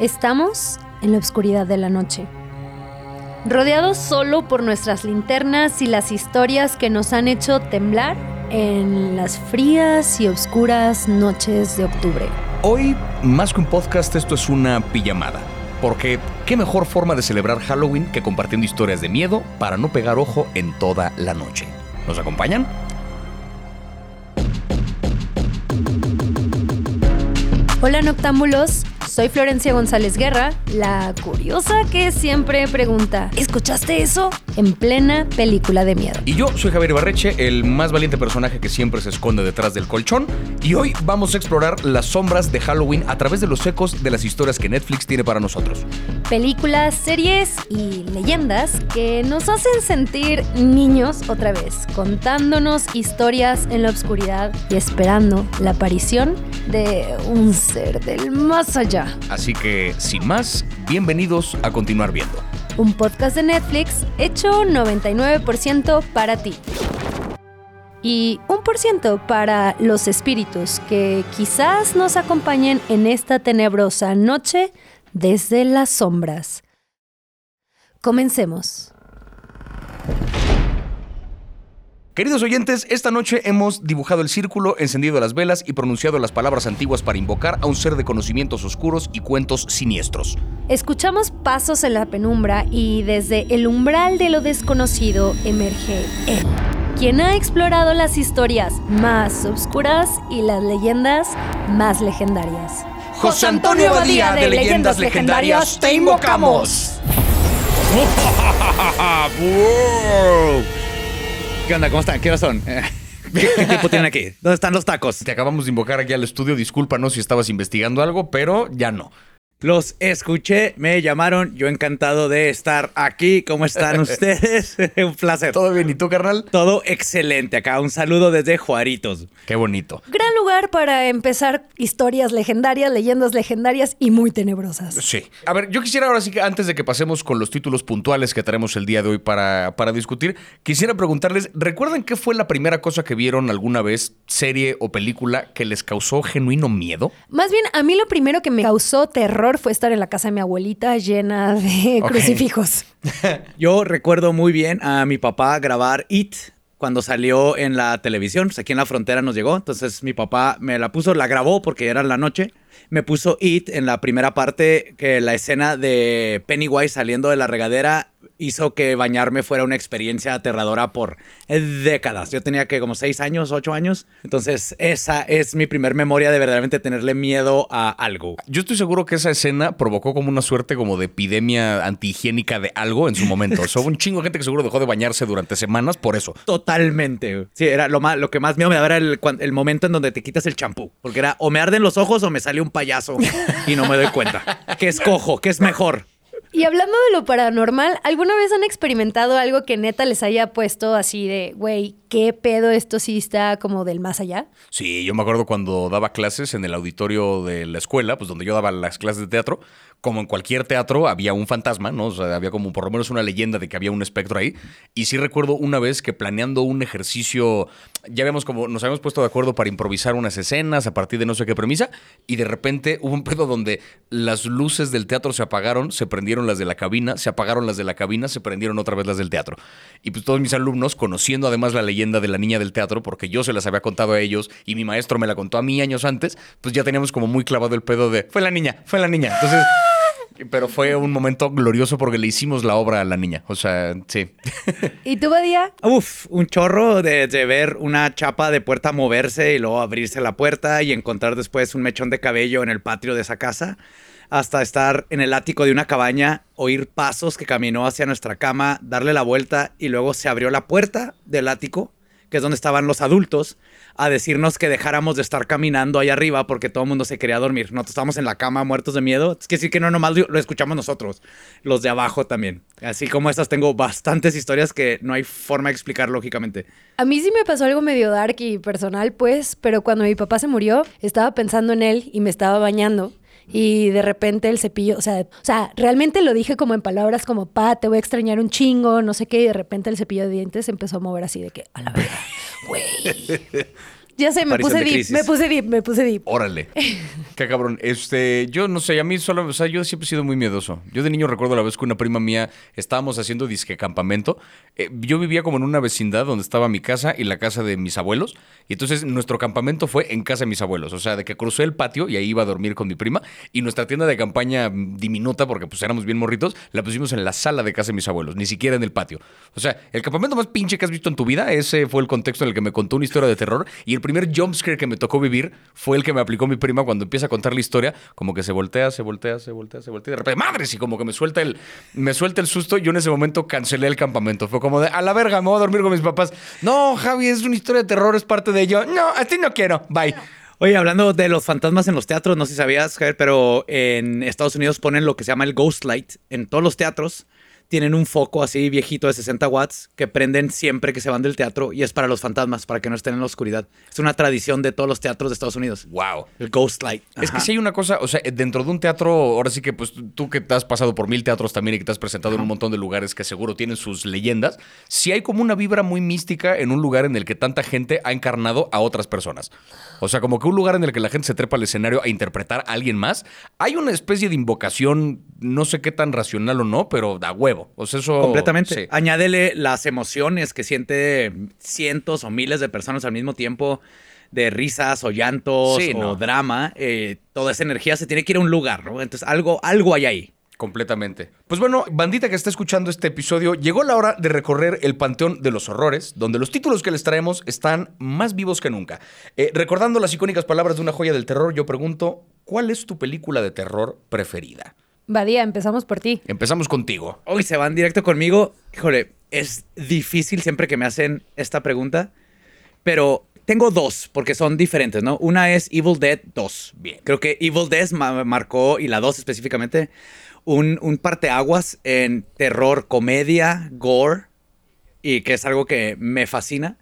Estamos en la oscuridad de la noche, rodeados solo por nuestras linternas y las historias que nos han hecho temblar en las frías y oscuras noches de octubre. Hoy, más que un podcast, esto es una pijamada. Porque qué mejor forma de celebrar Halloween que compartiendo historias de miedo para no pegar ojo en toda la noche. ¿Nos acompañan? Hola noctámbulos, soy Florencia González Guerra, la curiosa que siempre pregunta, ¿escuchaste eso? En plena película de miedo. Y yo soy Javier Barreche, el más valiente personaje que siempre se esconde detrás del colchón. Y hoy vamos a explorar las sombras de Halloween a través de los ecos de las historias que Netflix tiene para nosotros. Películas, series y leyendas que nos hacen sentir niños otra vez, contándonos historias en la oscuridad y esperando la aparición de un ser del más allá. Así que, sin más, bienvenidos a continuar viendo. Un podcast de Netflix hecho 99% para ti. Y un por ciento para los espíritus que quizás nos acompañen en esta tenebrosa noche desde las sombras. Comencemos. Queridos oyentes, esta noche hemos dibujado el círculo, encendido las velas y pronunciado las palabras antiguas para invocar a un ser de conocimientos oscuros y cuentos siniestros. Escuchamos pasos en la penumbra y desde el umbral de lo desconocido emerge él, quien ha explorado las historias más oscuras y las leyendas más legendarias. José Antonio Badía de Leyendas Legendarias, te invocamos. ¿Qué onda? ¿Cómo están? ¿Qué hora son? ¿Qué, qué tiempo tienen aquí? ¿Dónde están los tacos? Te acabamos de invocar aquí al estudio, discúlpanos si estabas investigando algo, pero ya no. Los escuché, me llamaron, yo encantado de estar aquí. ¿Cómo están ustedes? Un placer. ¿Todo bien? ¿Y tú, carnal? Todo excelente acá. Un saludo desde Juaritos. Qué bonito. Gran lugar para empezar historias legendarias, leyendas legendarias y muy tenebrosas. Sí. A ver, yo quisiera ahora sí que antes de que pasemos con los títulos puntuales que tenemos el día de hoy para, para discutir, quisiera preguntarles, ¿recuerdan qué fue la primera cosa que vieron alguna vez, serie o película, que les causó genuino miedo? Más bien, a mí lo primero que me causó terror fue estar en la casa de mi abuelita llena de crucifijos. Yo recuerdo muy bien a mi papá grabar It cuando salió en la televisión. Pues aquí en la frontera nos llegó. Entonces mi papá me la puso, la grabó porque era la noche. Me puso It en la primera parte, que la escena de Pennywise saliendo de la regadera hizo que bañarme fuera una experiencia aterradora por décadas. Yo tenía que como seis años, ocho años. Entonces esa es mi primer memoria de verdaderamente tenerle miedo a algo. Yo estoy seguro que esa escena provocó como una suerte como de epidemia antihigiénica de algo en su momento. O sea, un chingo de gente que seguro dejó de bañarse durante semanas por eso. Totalmente. Sí, era lo más, lo que más miedo me daba era el momento en donde te quitas el champú. Porque era o me arden los ojos o me sale un payaso y no me doy cuenta. ¿Qué escojo? ¿Qué es mejor? Y hablando de lo paranormal, ¿alguna vez han experimentado algo que neta les haya puesto así de, güey, qué pedo esto sí está como del más allá? Sí, yo me acuerdo cuando daba clases en el auditorio de la escuela, pues donde yo daba las clases de teatro, como en cualquier teatro había un fantasma, ¿no? O sea, había como por lo menos una leyenda de que había un espectro ahí. Y sí recuerdo una vez que planeando un ejercicio, ya habíamos como, nos habíamos puesto de acuerdo para improvisar unas escenas a partir de no sé qué premisa, y de repente hubo un pedo donde las luces del teatro se apagaron, se prendieron las de la cabina, se apagaron las de la cabina, se prendieron otra vez las del teatro. Y pues todos mis alumnos, conociendo además la leyenda de la niña del teatro, porque yo se las había contado a ellos y mi maestro me la contó a mí años antes, pues ya teníamos como muy clavado el pedo de, fue la niña, fue la niña. Entonces... Pero fue un momento glorioso porque le hicimos la obra a la niña. O sea, sí. ¿Y tú, Badía? Uf, un chorro de, de ver una chapa de puerta moverse y luego abrirse la puerta y encontrar después un mechón de cabello en el patio de esa casa. Hasta estar en el ático de una cabaña, oír pasos que caminó hacia nuestra cama, darle la vuelta y luego se abrió la puerta del ático, que es donde estaban los adultos, a decirnos que dejáramos de estar caminando ahí arriba porque todo el mundo se quería dormir. Nosotros estábamos en la cama muertos de miedo. Es que sí que no nomás lo escuchamos nosotros, los de abajo también. Así como estas tengo bastantes historias que no hay forma de explicar lógicamente. A mí sí me pasó algo medio dark y personal, pues, pero cuando mi papá se murió, estaba pensando en él y me estaba bañando. Y de repente el cepillo, o sea, o sea, realmente lo dije como en palabras como, pa, te voy a extrañar un chingo, no sé qué, y de repente el cepillo de dientes empezó a mover así de que, a la verga, güey. Ya sé, me puse de deep, me puse deep, me puse deep. Órale. Qué cabrón. Este, yo no sé, a mí solo, o sea, yo siempre he sido muy miedoso. Yo de niño recuerdo la vez que una prima mía estábamos haciendo disque campamento. Eh, yo vivía como en una vecindad donde estaba mi casa y la casa de mis abuelos. Y entonces nuestro campamento fue en casa de mis abuelos. O sea, de que crucé el patio y ahí iba a dormir con mi prima. Y nuestra tienda de campaña diminuta, porque pues éramos bien morritos, la pusimos en la sala de casa de mis abuelos, ni siquiera en el patio. O sea, el campamento más pinche que has visto en tu vida, ese fue el contexto en el que me contó una historia de terror. Y el primer jumpscare que me tocó vivir fue el que me aplicó mi prima cuando empieza a contar la historia, como que se voltea, se voltea, se voltea, se voltea, y de repente, madres, y como que me suelta el, me suelta el susto. Yo en ese momento cancelé el campamento. Fue como de, a la verga, me voy a dormir con mis papás. No, Javi, es una historia de terror, es parte de ello. No, a ti no quiero. Bye. Oye, hablando de los fantasmas en los teatros, no sé si sabías, Javier, pero en Estados Unidos ponen lo que se llama el Ghost Light en todos los teatros. Tienen un foco así viejito de 60 watts que prenden siempre que se van del teatro y es para los fantasmas, para que no estén en la oscuridad. Es una tradición de todos los teatros de Estados Unidos. Wow. El Ghost Light. Es que si hay una cosa, o sea, dentro de un teatro, ahora sí que pues tú que te has pasado por mil teatros también y que te has presentado en un montón de lugares que seguro tienen sus leyendas, si hay como una vibra muy mística en un lugar en el que tanta gente ha encarnado a otras personas. O sea, como que un lugar en el que la gente se trepa al escenario a interpretar a alguien más, hay una especie de invocación, no sé qué tan racional o no, pero da huevo. Eso... Completamente. sí. Añádele las emociones que siente cientos o miles de personas al mismo tiempo, de risas o llantos Sí, o no. drama. eh, toda esa energía se tiene que ir a un lugar, ¿no? Entonces, algo, algo hay ahí. Completamente. Pues bueno, bandita que está escuchando este episodio, llegó la hora de recorrer el panteón de los horrores, donde los títulos que les traemos están más vivos que nunca. Eh, recordando las icónicas palabras de una joya del terror, yo pregunto, ¿cuál es tu película de terror preferida? Badía, empezamos por ti. Empezamos contigo. Hoy se van directo conmigo. Híjole, es difícil siempre que me hacen esta pregunta, pero tengo dos, porque son diferentes, ¿no? Una es Evil Dead 2. Bien. Creo que Evil Dead ma- marcó, y la 2 específicamente, un, un parteaguas en terror, comedia, gore, y que es algo que me fascina.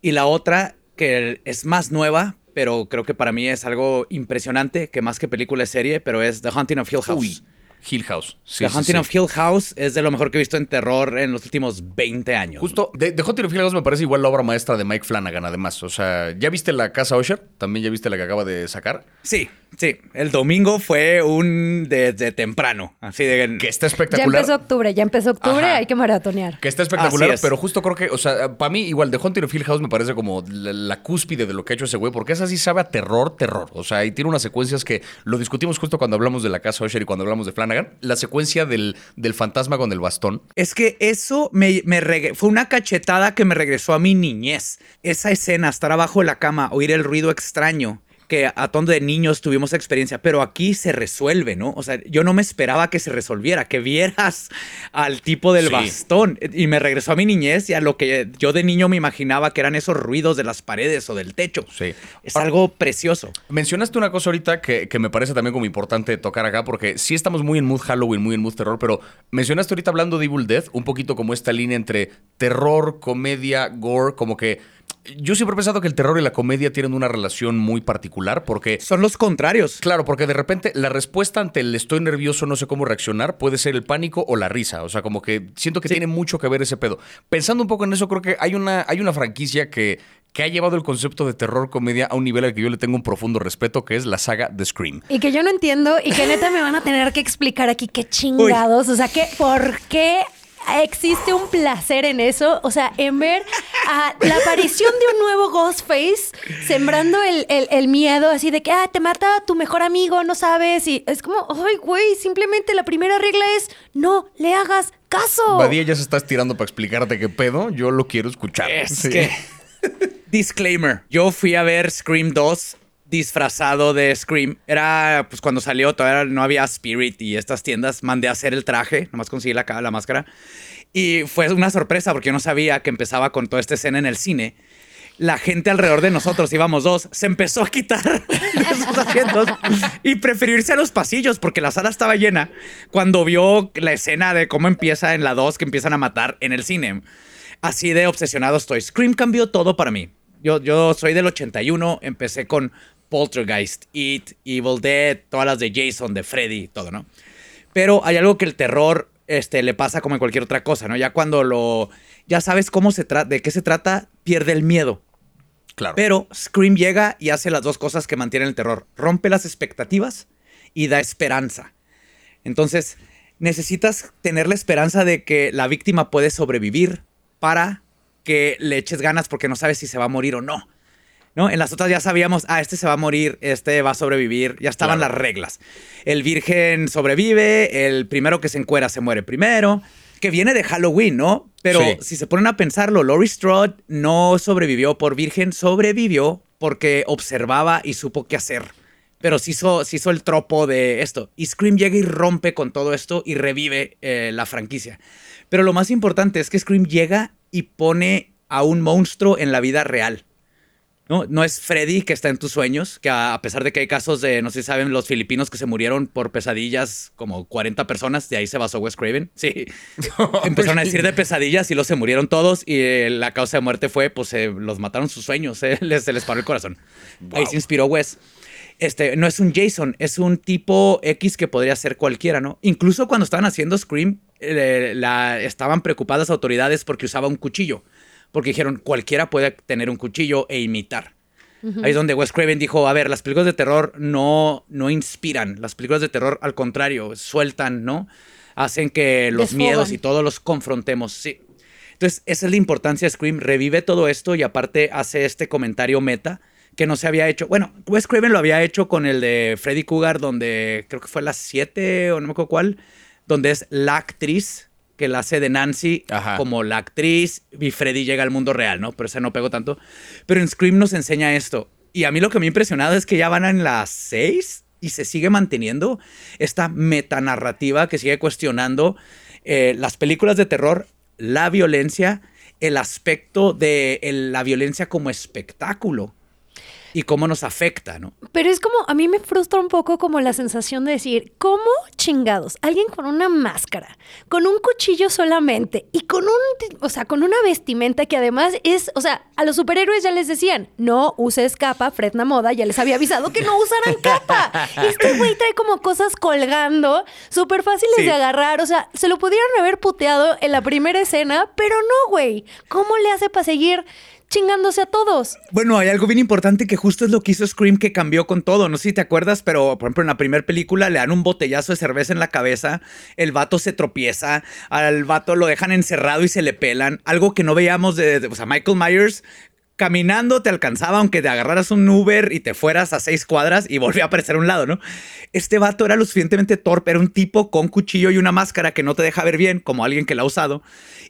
Y la otra, que es más nueva, pero creo que para mí es algo impresionante, que más que película es serie, pero es The Haunting of Hill House. Uy, Hill House. Sí, The sí, Haunting sí. of Hill House es de lo mejor que he visto en terror en los últimos 20 años. Justo, de, de Haunting of Hill House me parece igual la obra maestra de Mike Flanagan, además. O sea, ¿ya viste la casa Usher? ¿También ya viste la que acaba de sacar? Sí, sí. El domingo fue un desde temprano. Así de. Que está Ya espectacular. empezó octubre, ya empezó octubre, Ajá. hay que maratonear. Que está espectacular, es. pero justo creo que, o sea, para mí, igual, The Haunting of Hill House me parece como la, la cúspide de lo que ha hecho ese güey, porque esa sí sabe a terror, terror. O sea, y tiene unas secuencias que lo discutimos justo cuando hablamos de la casa Usher y cuando hablamos de Flanagan. La secuencia del, del fantasma con el bastón. Es que eso me, fue una cachetada que me regresó a mi niñez. Esa escena, estar abajo de la cama, oír el ruido extraño, que a tono de niños tuvimos experiencia, pero aquí se resuelve, ¿no? O sea, yo no me esperaba que se resolviera, que vieras al tipo del Sí. bastón. Y me regresó a mi niñez y a lo que yo de niño me imaginaba que eran esos ruidos de las paredes o del techo. Sí. Es algo precioso. Mencionaste una cosa ahorita que, que me parece también como importante tocar acá, porque sí estamos muy en mood Halloween, muy en mood terror, pero mencionaste ahorita hablando de Evil Dead, un poquito como esta línea entre terror, comedia, gore, como que yo siempre he pensado que el terror y la comedia tienen una relación muy particular, porque Son los contrarios. Claro, porque de repente la respuesta ante el estoy nervioso, no sé cómo reaccionar, puede ser el pánico o la risa. O sea, como que siento que Sí. tiene mucho que ver ese pedo. Pensando un poco en eso, creo que hay una, hay una franquicia que, que ha llevado el concepto de terror comedia a un nivel al que yo le tengo un profundo respeto, que es la saga The Scream. Y que yo no entiendo y que neta me van a tener que explicar aquí qué chingados, o sea, que por qué existe un placer en eso, o sea, en ver a la aparición de un nuevo Ghostface sembrando el, el- el miedo así de que, ah, te mata tu mejor amigo, no sabes, y es como, ay, güey, simplemente la primera regla es no le hagas caso. Badía ya se está estirando para explicarte qué pedo. Yo lo quiero escuchar. Es Sí. que. Disclaimer. Yo fui a ver Scream 2 disfrazado de Scream. Era pues cuando salió, todavía no había Spirit y estas tiendas. Mandé a hacer el traje, nomás conseguí la, la máscara. Y fue una sorpresa porque yo no sabía que empezaba con toda esta escena en el cine. La gente alrededor de nosotros, íbamos dos, se empezó a quitar sus asientos y preferirse a los pasillos porque la sala estaba llena cuando vio la escena de cómo empieza en la 2 que empiezan a matar en el cine. Así de obsesionado estoy. Scream cambió todo para mí. Yo, yo soy del 81, empecé con Poltergeist, It, Evil Dead, todas las de Jason, de Freddy, todo, ¿no? Pero hay algo que el terror este, le pasa como en cualquier otra cosa, ¿no? Ya cuando lo. Ya sabes cómo se trata, de qué se trata, pierde el miedo. Claro. Pero Scream llega y hace las dos cosas que mantienen el terror. Rompe las expectativas y da esperanza. Entonces, necesitas tener la esperanza de que la víctima puede sobrevivir para que le eches ganas porque no sabes si se va a morir o no. ¿No? En las otras ya sabíamos, ah, este se va a morir, este va a sobrevivir, ya estaban Claro. las reglas. El virgen sobrevive, el primero que se encuera se muere primero, que viene de Halloween, ¿no? Pero Sí. si se ponen a pensarlo, Laurie Strode no sobrevivió por virgen, sobrevivió porque observaba y supo qué hacer. Pero se hizo, se hizo el tropo de esto. Y Scream llega y rompe con todo esto y revive eh, la franquicia. Pero lo más importante es que Scream llega y pone a un monstruo en la vida real. ¿No? No es Freddy que está en tus sueños, que a pesar de que hay casos de, no sé si saben, los filipinos que se murieron por pesadillas, como 40 personas, de ahí se basó Wes Craven. Sí. Empezaron a decir de pesadillas y los se murieron todos y eh, la causa de muerte fue, pues eh, los mataron sus sueños, eh, les, se les paró el corazón. Ahí se inspiró Wes. Este, no es un Jason, es un tipo X que podría ser cualquiera, ¿no? Incluso cuando estaban haciendo Scream, eh, la, estaban preocupadas autoridades porque usaba un cuchillo. Porque dijeron, cualquiera puede tener un cuchillo e imitar. Ahí es donde Wes Craven dijo, a ver, las películas de terror no, no inspiran. Las películas de terror, al contrario, sueltan, ¿no? Hacen que los Desfogan. miedos y todos los confrontemos, sí. Entonces, esa es la importancia de Scream. Revive todo esto y aparte hace este comentario meta que no se había hecho. Bueno, Wes Craven lo había hecho con el de Freddy Cougar, donde creo que fue las 7 o no me acuerdo cuál, donde es la actriz que la hace de Nancy Ajá. como la actriz y Freddy llega al mundo real, ¿no? Pero ese no pegó tanto. Pero en Scream nos enseña esto. Y a mí lo que me ha impresionado es que ya van en las 6 y se sigue manteniendo esta metanarrativa que sigue cuestionando eh, las películas de terror, la violencia, el aspecto de el- la violencia como espectáculo y cómo nos afecta, ¿no? Pero es como, a mí me frustra un poco como la sensación de decir, ¿cómo chingados? Alguien con una máscara, con un cuchillo solamente y con un, o sea, con una vestimenta que además es, o sea, a los superhéroes ya les decían, no uses capa, Fredna Moda ya les había avisado que no usaran capa. Este güey trae como cosas colgando, súper fáciles Sí. de agarrar, o sea, se lo pudieron haber puteado en la primera escena, pero no, güey. ¿Cómo le hace para seguir chingándose a todos? Bueno, hay algo bien importante que justo es lo que hizo Scream que cambió con todo. No sé si te acuerdas, pero por ejemplo en la primera película le dan un botellazo de cerveza en la cabeza, el vato se tropieza, al vato lo dejan encerrado y se le pelan. Algo que no veíamos de, de- Michael Myers caminando te alcanzaba aunque te agarraras un Uber y te fueras a seis cuadras y volvía a aparecer a un lado, ¿no? Este vato era lo suficientemente torpe, era un tipo con cuchillo y una máscara que no te deja ver bien, como alguien que la ha usado,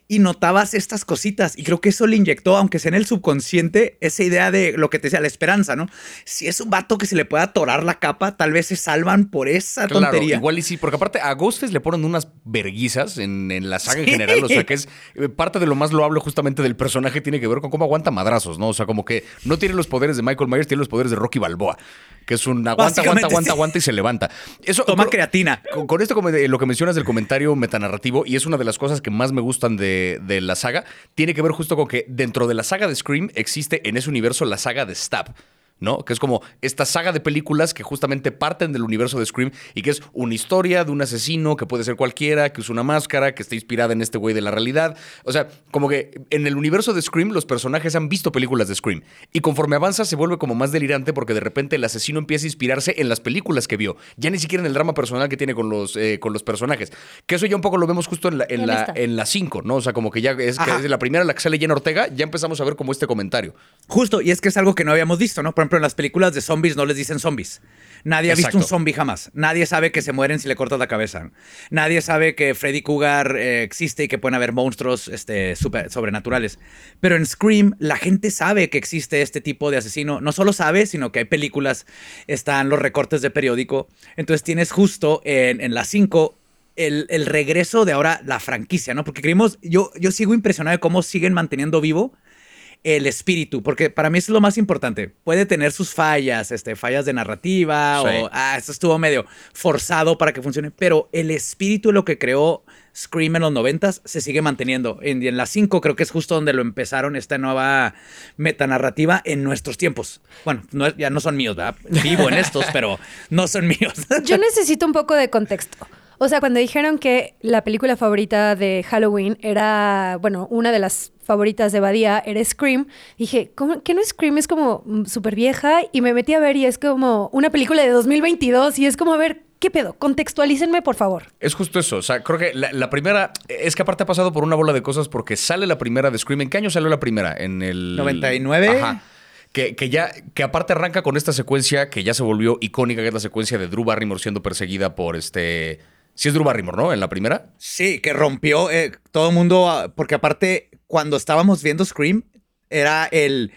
y notabas estas cositas, y creo que eso le inyectó, aunque sea en el subconsciente, esa idea de lo que te decía, la esperanza, ¿no? Si es un vato que se le puede atorar la capa, tal vez se salvan por esa Claro, tontería. igual y sí, porque aparte a Ghostface le ponen unas verguizas en, en la saga en general, o sea que es eh, parte de lo más loable justamente del personaje tiene que ver con cómo aguanta madrazos, ¿no? O sea, como que no tiene los poderes de Michael Myers, tiene los poderes de Rocky Balboa, que es un aguanta, aguanta, aguanta, sí. aguanta y se levanta. Eso Toma con- creatina. Con, con esto, como de- lo que mencionas del comentario metanarrativo, y es una de las cosas que más me gustan de, de la saga, tiene que ver justo con que dentro de la saga de Scream existe en ese universo la saga de Stab. ¿No? Que es como esta saga de películas que justamente parten del universo de Scream y que es una historia de un asesino que puede ser cualquiera, que usa una máscara, que está inspirada en este güey de la realidad. O sea, como que en el universo de Scream los personajes han visto películas de Scream y conforme avanza se vuelve como más delirante porque de repente el asesino empieza a inspirarse en las películas que vio, ya ni siquiera en el drama personal que tiene con los, eh, con los personajes. Que eso ya un poco lo vemos justo en la, en En la, esta. en la 5, ¿no? O sea, como que ya es, que es la primera en la que sale Jenna Ortega, ya empezamos a ver como este comentario. Justo, y es que es algo que no habíamos visto, ¿no? Por ejemplo, en las películas de zombies no les dicen zombies. Nadie ha visto Exacto. un zombie jamás. Nadie sabe que se mueren si le cortas la cabeza. Nadie sabe que Freddy Cougar eh, existe y que pueden haber monstruos este, super- sobrenaturales. Pero en Scream, la gente sabe que existe este tipo de asesino. No solo sabe, sino que hay películas, están los recortes de periódico. Entonces tienes justo en, en las 5 el, el regreso de ahora la franquicia, ¿no? Porque creímos, yo, yo sigo impresionado de cómo siguen manteniendo vivo el espíritu, porque para mí eso es lo más importante. Puede tener sus fallas, este, fallas de narrativa Sí. o, ah, esto estuvo medio forzado para que funcione, pero el espíritu de lo que creó Scream en los noventas se sigue manteniendo. En, en las 5 creo que es justo donde lo empezaron esta nueva metanarrativa en nuestros tiempos. Bueno, no- ya no son míos, ¿verdad? Vivo en estos, pero no son míos. Yo necesito un poco de contexto. O sea, cuando dijeron que la película favorita de Halloween era, bueno, una de las favoritas de Badía era Scream, dije, ¿cómo, ¿qué no Scream? Es como mm, súper vieja y me metí a ver y es como una película de 2022 y es como, a ver, ¿qué pedo? Contextualícenme, por favor. Es justo eso. O sea, creo que la, la primera. Es que aparte ha pasado por una bola de cosas porque sale la primera de Scream. ¿En qué año salió la primera? En el. 99. Ajá. Que, que ya, que aparte arranca con esta secuencia que ya se volvió icónica, que es la secuencia de Drew Barrymore siendo perseguida por este. Sí es Drew ¿no? En la primera. Sí, que rompió eh, todo el mundo, ah, porque aparte, cuando estábamos viendo Scream, era el.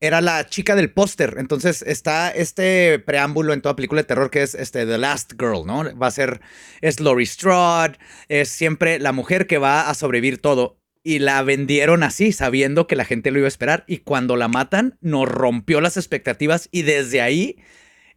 Era la chica del póster. Entonces está este preámbulo en toda película de terror que es este The Last Girl, ¿no? Va a ser. Es Laurie Strode. Es siempre la mujer que va a sobrevivir todo. Y la vendieron así, sabiendo que la gente lo iba a esperar. Y cuando la matan, nos rompió las expectativas. Y desde ahí,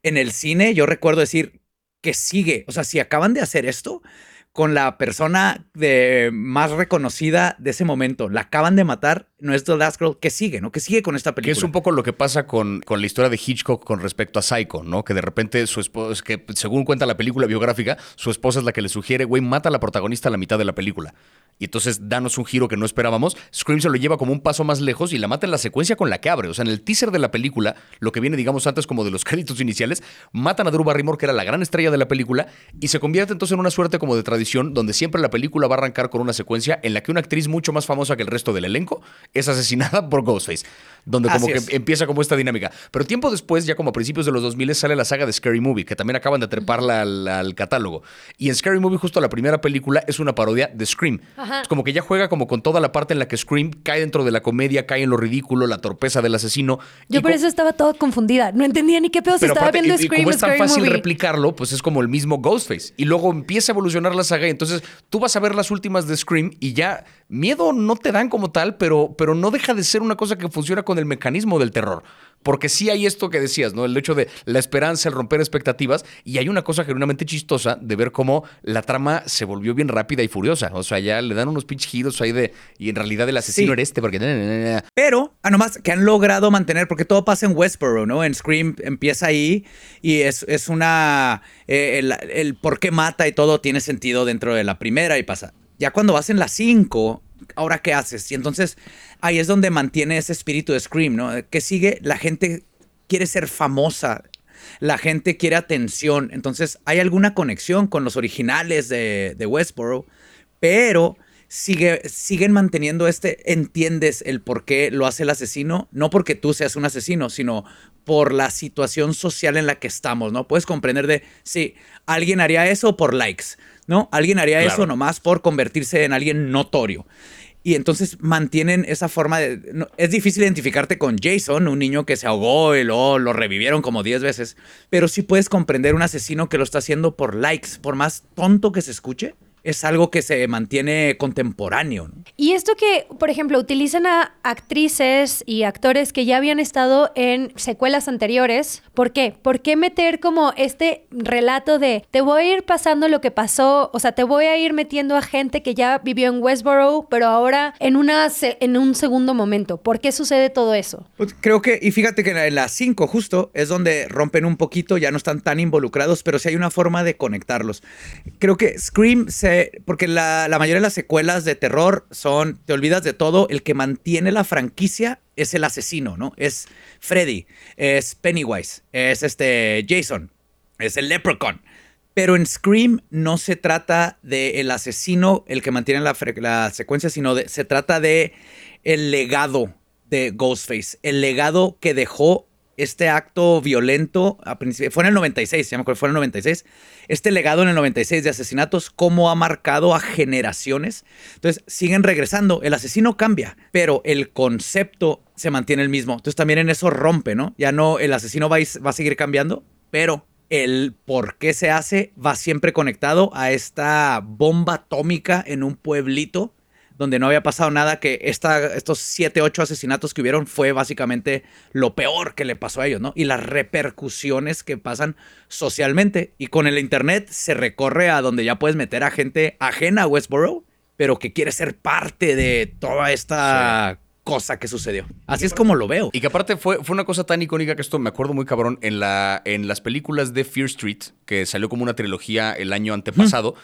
en el cine, yo recuerdo decir que sigue. O sea, si acaban de hacer esto con la persona de, más reconocida de ese momento, la acaban de matar, no es The Last Girl, que sigue, ¿no? Que sigue con esta Que película. es un poco lo que pasa con, con la historia de Hitchcock con respecto a Psycho, ¿no? Que de repente su esposa, que según cuenta la película biográfica, su esposa es la que le sugiere, güey, mata a la protagonista a la mitad de la película. Y entonces danos un giro que no esperábamos. Scream se lo lleva como un paso más lejos y la mata en la secuencia con la que abre. O sea, en el teaser de la película, lo que viene, digamos, antes como de los créditos iniciales, matan a Drew Barrymore, que era la gran estrella de la película, y se convierte entonces en una suerte como de tradición donde siempre la película va a arrancar con una secuencia en la que una actriz mucho más famosa que el resto del elenco es asesinada por Ghostface. Donde como que es. empieza como esta dinámica. Pero tiempo después, ya como a principios de los 2000, sale la saga de Scary Movie, que también acaban de treparla al, al catálogo. Y en Scary Movie, justo la primera película, es una parodia de Scream. Ajá. Es como que ya juega como con toda la parte en la que Scream cae dentro de la comedia, cae en lo ridículo, la torpeza del asesino. Yo Y por eso estaba toda confundida. No entendía ni qué pedo pero estaba aparte, viendo y- y Scream como es tan Scary fácil Movie. replicarlo, pues es como el mismo Ghostface. Y luego empieza a evolucionar la saga y entonces tú vas a ver las últimas de Scream y ya miedo no te dan como tal, pero, pero no deja de ser una cosa que funciona con el mecanismo del terror. Porque sí hay esto que decías, ¿no? El hecho de la esperanza, el romper expectativas. Y hay una cosa genuinamente chistosa de ver cómo la trama se volvió bien rápida y furiosa. O sea, ya le dan unos pinches giros ahí de. Y en realidad el asesino Sí. era este, porque. Pero, ah, nomás que han logrado mantener, porque todo pasa en Westboro, ¿no? En Scream empieza ahí y es, es una. eh, el, el por qué mata y todo tiene sentido dentro de la primera y pasa. Ya cuando vas en la 5, ¿ahora qué haces? Y entonces ahí es donde mantiene ese espíritu de Scream, ¿no? Que sigue, la gente quiere ser famosa. La gente quiere atención. Entonces, hay alguna conexión con los originales de, de Westboro, pero sigue, siguen manteniendo este, entiendes el por qué lo hace el asesino, no porque tú seas un asesino, sino por la situación social en la que estamos, ¿no? Puedes comprender de, sí, alguien haría eso por likes, ¿no? Alguien haría Claro. eso nomás por convertirse en alguien notorio. Y entonces mantienen esa forma de... no- es difícil identificarte con Jason, un niño que se ahogó y luego lo revivieron como 10 veces, pero sí puedes comprender un asesino que lo está haciendo por likes, por más tonto que se escuche, es algo que se mantiene contemporáneo. ¿no? Y esto que, por ejemplo, utilizan a actrices y actores que ya habían estado en secuelas anteriores. ¿Por qué? ¿Por qué meter como este relato de te voy a ir pasando lo que pasó? O sea, te voy a ir metiendo a gente que ya vivió en Westboro, pero ahora en, una, en un segundo momento. ¿Por qué sucede todo eso? Pues creo que, y fíjate que en la 5 justo es donde rompen un poquito, ya no están tan involucrados, pero sí hay una forma de conectarlos. Creo que Scream se... Porque la, mayoría de las secuelas de terror son, te olvidas de todo, el que mantiene la franquicia es el asesino, ¿no? Es Freddy, es Pennywise, es este Jason, es el Leprechaun. Pero en Scream no se trata de el asesino el que mantiene la, secuencia, sino de, se trata de el legado de Ghostface, el legado que dejó este acto violento a fue en el 96, ya me acuerdo, fue en el 96, este legado en el 96 de asesinatos, cómo ha marcado a generaciones. Entonces, siguen regresando, el asesino cambia, pero el concepto se mantiene el mismo. Entonces, también en eso rompe, ¿no? Ya no, el asesino va va a seguir cambiando, pero el por qué se hace va siempre conectado a esta bomba atómica en un pueblito donde no había pasado nada, que esta, estos siete, ocho asesinatos que hubieron fue básicamente lo peor que le pasó a ellos, ¿no? Y las repercusiones que pasan socialmente. Y con el Internet se recorre a donde ya puedes meter a gente ajena a Westboro, pero que quiere ser parte de toda esta cosa que sucedió. Así es como lo veo. Y que aparte fue, fue una cosa tan icónica que esto me acuerdo muy cabrón en, la, en las películas de Fear Street, que salió como una trilogía el año antepasado.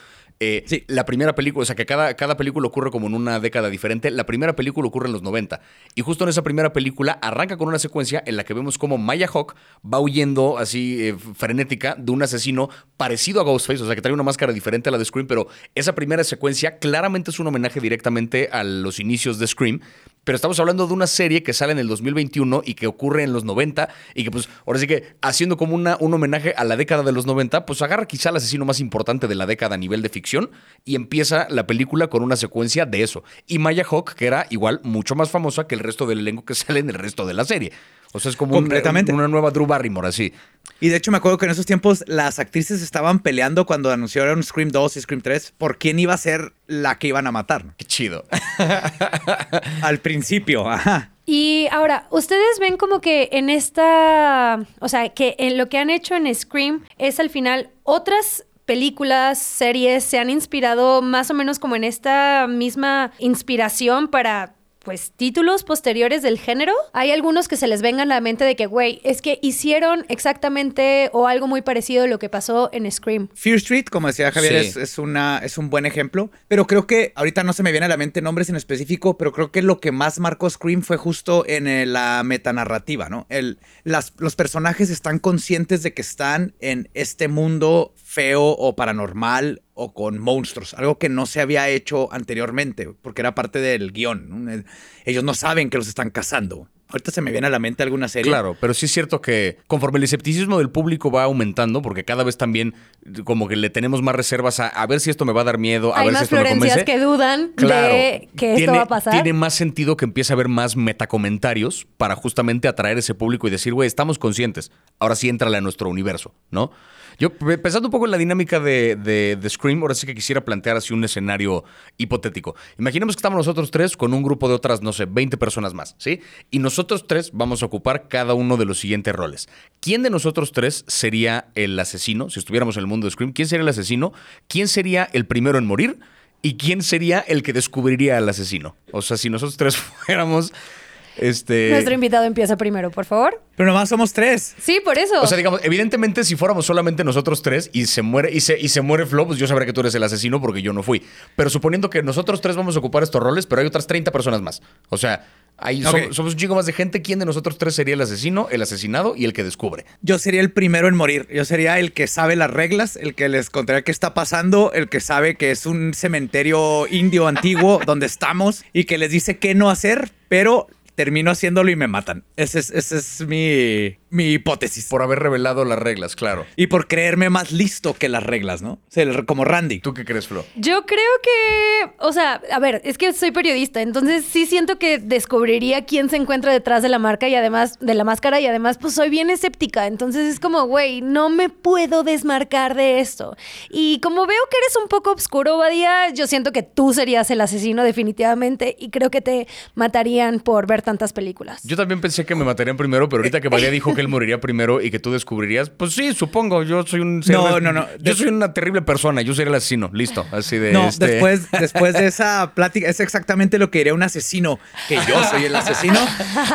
Eh, Sí. La primera película, o sea que cada, cada película ocurre como en una década diferente. La primera película ocurre en los 90. Y justo en esa primera película arranca con una secuencia en la que vemos como Maya Hawk va huyendo así eh, frenética de un asesino parecido a Ghostface, o sea que trae una máscara diferente a la de Scream, pero esa primera secuencia claramente es un homenaje directamente a los inicios de Scream. Pero estamos hablando de una serie que sale en el 2021 y que ocurre en los 90 y que pues ahora sí que haciendo como una, un homenaje a la década de los 90, pues agarra quizá el asesino más importante de la década a nivel de ficción y empieza la película con una secuencia de eso. Y Maya Hawk, que era igual mucho más famosa que el resto del elenco que sale en el resto de la serie. O sea, es como un- Completamente. una nueva Drew Barrymore, así. Y de hecho me acuerdo que en esos tiempos las actrices estaban peleando cuando anunciaron Scream 2 y Scream 3 por quién iba a ser la que iban a matar. ¿no? Qué chido. Al principio, ajá. Y ahora, ¿ustedes ven como que en esta, o sea, que en lo que han hecho en Scream es al final otras películas, series se han inspirado más o menos como en esta misma inspiración para pues títulos posteriores del género. Hay algunos que se les vengan a la mente de que, güey, es que hicieron exactamente o algo muy parecido a lo que pasó en Scream. Fear Street, como decía Javier, Sí. es, es una, es un buen ejemplo. Pero creo que ahorita no se me viene a la mente nombres en específico, pero creo que lo que más marcó Scream fue justo en eh, la metanarrativa, ¿no? El, las, los personajes están conscientes de que están en este mundo feo o paranormal o con monstruos, algo que no se había hecho anteriormente, porque era parte del guion. Eh, Ellos no saben que los están cazando. Ahorita se me viene a la mente alguna serie. Claro, pero sí es cierto que conforme el escepticismo del público va aumentando, porque cada vez también como que le tenemos más reservas a, a ver si esto me va a dar miedo, a Hay ver si esto me Florencias convence. que dudan Claro, de que esto tiene, va a pasar. Tiene más sentido que empiece a haber más metacomentarios para justamente atraer ese público y decir, güey, estamos conscientes. Ahora sí entrale a nuestro universo, ¿no? Yo, pe- pensando un poco en la dinámica de, de, de Scream, ahora sí que quisiera plantear así un escenario hipotético. Imaginemos que estamos nosotros tres con un grupo de otras, no sé, 20 personas más, ¿sí? Y nosotros tres vamos a ocupar cada uno de los siguientes roles. ¿Quién de nosotros tres sería el asesino? Si estuviéramos en el mundo de Scream, ¿quién sería el asesino? ¿Quién sería el primero en morir? ¿Y quién sería el que descubriría al asesino? O sea, si nosotros tres fuéramos. Este. Nuestro invitado empieza primero, por favor. Pero nomás somos tres. Sí, por eso. O sea, digamos, evidentemente, si fuéramos solamente nosotros tres y se muere, y se, y se muere Flo, pues yo sabré que tú eres el asesino porque yo no fui. Pero suponiendo que nosotros tres vamos a ocupar estos roles, pero hay otras 30 personas más. O sea, hay, somos, somos un chingo más de gente. ¿Quién de nosotros tres sería el asesino, el asesinado y el que descubre? Yo sería el primero en morir. Yo sería el que sabe las reglas, el que les contaría qué está pasando, el que sabe que es un cementerio indio antiguo donde estamos y que les dice qué no hacer, pero termino haciéndolo y me matan. Esa es, esa es mi, mi hipótesis. Por haber revelado las reglas, claro. y por creerme más listo que las reglas, ¿no? O sea, el- como Randy. ¿Tú qué crees, Flo? Yo creo que, o sea, a ver, es que soy periodista, entonces sí siento que descubriría quién se encuentra detrás de la marca y además de la máscara y además pues soy bien escéptica, entonces es como, güey, no me puedo desmarcar de esto. Y como veo que eres un poco oscuro, Badía, yo siento que tú serías el asesino definitivamente y creo que te matarían por ver tantas películas. Yo también pensé que me matarían primero, pero ahorita que María dijo que él moriría primero y que tú descubrirías, pues sí, supongo. Yo soy un. ser- No, no, no. Yo soy una terrible persona. Yo sería el asesino. Listo. Así de. No, este- después, después de esa plática, es exactamente lo que diría un asesino, que yo soy el asesino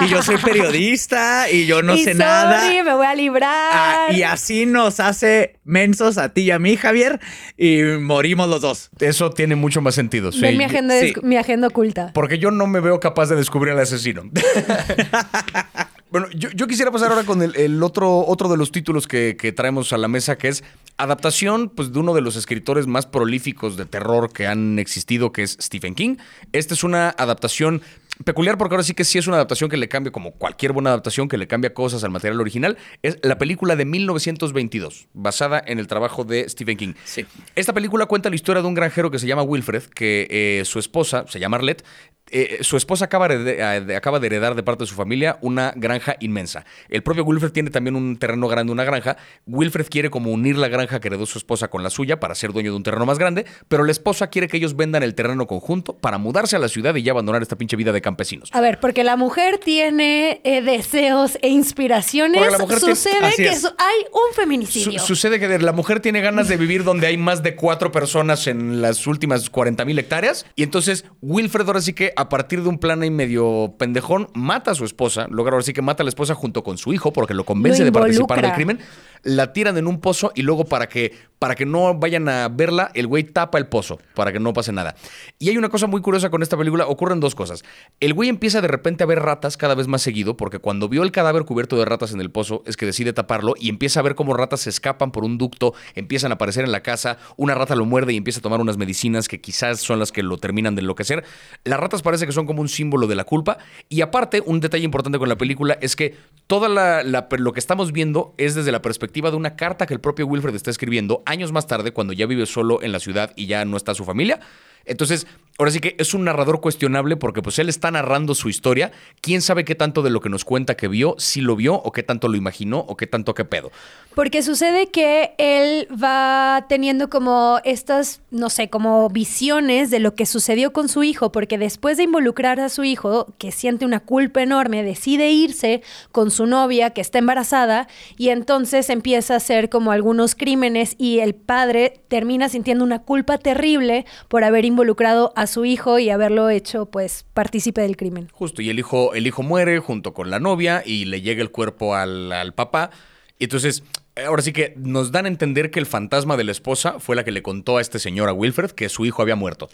y yo soy periodista y yo no Y sé sorry, nada. me voy a librar. Ah, y así nos hace mensos a ti y a mí, Javier, y morimos los dos. Eso tiene mucho más sentido. sí. Ven mi agenda, sí. mi agenda oculta. Porque yo no me veo capaz de descubrir al asesino. bueno, yo, yo quisiera pasar ahora con el, el otro, otro de los títulos que, que traemos a la mesa, que es adaptación pues, de uno de los escritores más prolíficos de terror que han existido, que es Stephen King. Esta es una adaptación peculiar porque ahora sí que sí es una adaptación que le cambia, como cualquier buena adaptación que le cambia cosas al material original. Es la película de 1922, basada en el trabajo de Stephen King. Sí. Esta película cuenta la historia de un granjero que se llama Wilfred, que eh, su esposa, se llama Arlette, eh, su esposa acaba de, eh, de- acaba de heredar de parte de su familia una granja inmensa. El propio Wilfred tiene también un terreno grande, una granja. Wilfred quiere como unir la granja que heredó su esposa con la suya para ser dueño de un terreno más grande, pero la esposa quiere que ellos vendan el terreno conjunto para mudarse a la ciudad y ya abandonar esta pinche vida de campesinos. A ver, porque la mujer tiene eh, deseos e inspiraciones. Tiene- Sucede que es. hay un Su- feminicidio. sucede que la mujer tiene ganas de vivir donde hay más de cuatro personas en las últimas 40 mil hectáreas. Y entonces Wilfred ahora sí que a partir de un plan ahí medio pendejón mata a su esposa. Logra ahora sí que mata a la esposa junto con su hijo porque lo convence Lo de participar en el involucra. crimen. La tiran en un pozo y luego para que, para que no vayan a verla, el güey tapa el pozo para que no pase nada. Y hay una cosa muy curiosa con esta película. Ocurren dos cosas. El güey empieza de repente a ver ratas cada vez más seguido porque cuando vio el cadáver cubierto de ratas en el pozo es que decide taparlo y empieza a ver cómo ratas se escapan por un ducto, empiezan a aparecer en la casa, una rata lo muerde y empieza a tomar unas medicinas que quizás son las que lo terminan de enloquecer. Las ratas parece que son como un símbolo de la culpa y aparte un detalle importante con la película es que toda la, la- lo que estamos viendo es desde la perspectiva de una carta que el propio Wilfred está escribiendo años más tarde cuando ya vive solo en la ciudad y ya no está su familia. Entonces, ahora sí que es un narrador cuestionable porque pues él está narrando su historia. ¿Quién sabe qué tanto de lo que nos cuenta que vio, si lo vio o qué tanto lo imaginó o qué tanto qué pedo? Porque sucede que él va teniendo como estas, no sé, como visiones de lo que sucedió con su hijo, porque después de involucrar a su hijo, que siente una culpa enorme, decide irse con su novia que está embarazada y entonces empieza a hacer como algunos crímenes y el padre termina sintiendo una culpa terrible por haber involucrado a su hijo y haberlo hecho pues partícipe del crimen. Justo, y el hijo, el hijo muere junto con la novia y le llega el cuerpo al, papá. Y entonces, ahora sí que nos dan a entender que el fantasma de la esposa fue la que le contó a este señor, a Wilfred, que su hijo había muerto.